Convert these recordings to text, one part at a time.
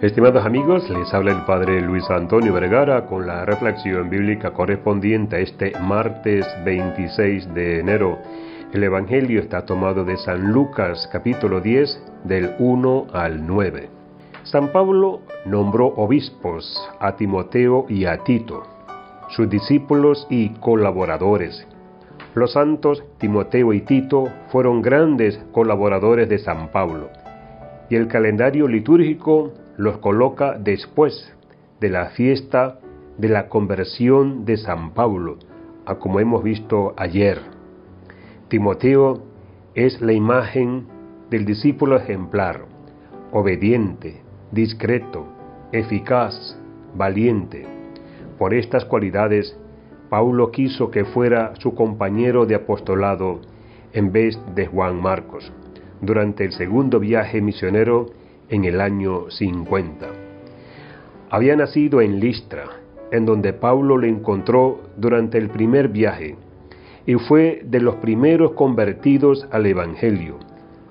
Estimados amigos, les habla el Padre Luis Antonio Vergara con la reflexión bíblica correspondiente a este martes 26 de enero. El Evangelio está tomado de San Lucas capítulo 10 del 1 al 9. San Pablo nombró obispos a Timoteo y a Tito, sus discípulos y colaboradores. Los santos Timoteo y Tito fueron grandes colaboradores de San Pablo, y el calendario litúrgico los coloca después de la fiesta de la conversión de San Pablo, a como hemos visto ayer. Timoteo es la imagen del discípulo ejemplar, obediente, discreto, eficaz, valiente. Por estas cualidades, Paulo quiso que fuera su compañero de apostolado en vez de Juan Marcos, durante el segundo viaje misionero en el año 50. Había nacido en Listra, en donde Pablo le encontró durante el primer viaje, y fue de los primeros convertidos al Evangelio.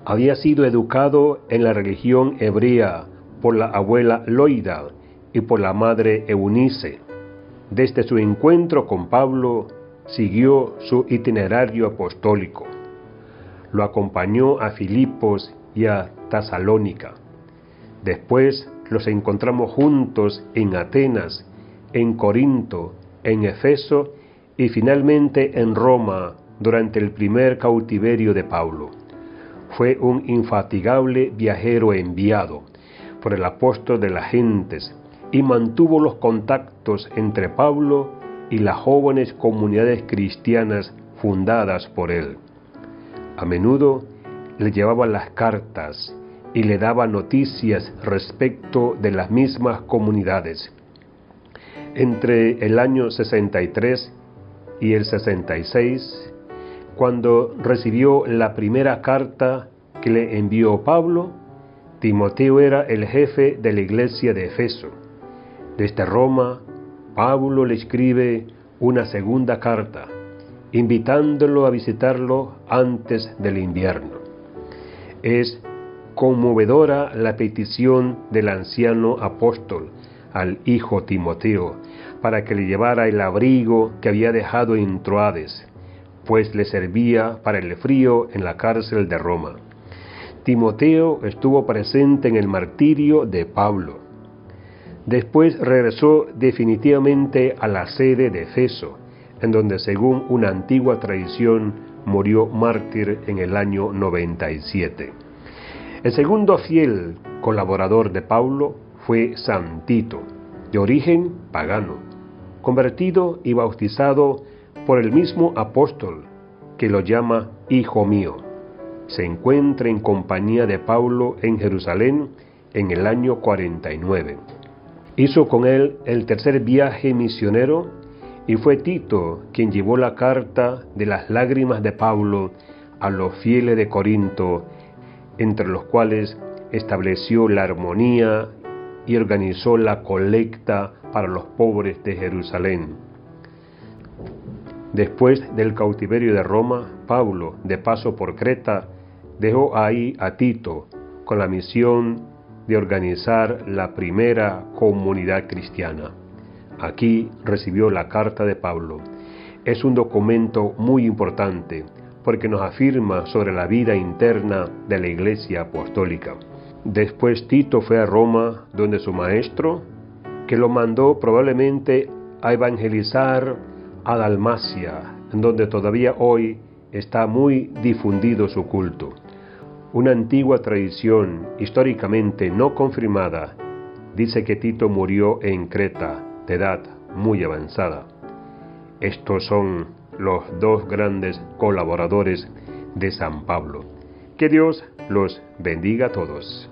Había sido educado en la religión hebrea por la abuela Loida y por la madre Eunice. Desde su encuentro con Pablo siguió su itinerario apostólico. Lo acompañó a Filipos y a Tesalónica Después los encontramos juntos en Atenas, en Corinto, en Efeso y finalmente en Roma durante el primer cautiverio de Pablo. Fue un infatigable viajero enviado por el apóstol de las gentes y mantuvo los contactos entre Pablo y las jóvenes comunidades cristianas fundadas por él. A menudo le llevaban las cartas y le daba noticias respecto de las mismas comunidades. Entre el año 63 y el 66, cuando recibió la primera carta que le envió Pablo, Timoteo era el jefe de la iglesia de Efeso. Desde Roma, Pablo le escribe una segunda carta, invitándolo a visitarlo antes del invierno. Es conmovedora la petición del anciano apóstol al hijo Timoteo para que le llevara el abrigo que había dejado en Troades, pues le servía para el frío en la cárcel de Roma. Timoteo estuvo presente en el martirio de Pablo. Después regresó definitivamente a la sede de Efeso, en donde según una antigua tradición murió mártir en el año 97. El segundo fiel colaborador de Paulo fue San Tito, de origen pagano, convertido y bautizado por el mismo apóstol, que lo llama Hijo mío. Se encuentra en compañía de Paulo en Jerusalén en el año 49. Hizo con él el tercer viaje misionero y fue Tito quien llevó la carta de las lágrimas de Pablo a los fieles de Corinto entre los cuales estableció la armonía y organizó la colecta para los pobres de Jerusalén. Después del cautiverio de Roma, Pablo, de paso por Creta, dejó ahí a Tito con la misión de organizar la primera comunidad cristiana. Aquí recibió la carta de Pablo. Es un documento muy importante porque nos afirma sobre la vida interna de la Iglesia Apostólica. Después Tito fue a Roma, donde su maestro, que lo mandó probablemente a evangelizar a Dalmacia, en donde todavía hoy está muy difundido su culto. Una antigua tradición históricamente no confirmada dice que Tito murió en Creta de edad muy avanzada. Estos son los dos grandes colaboradores de San Pablo. Que Dios los bendiga a todos.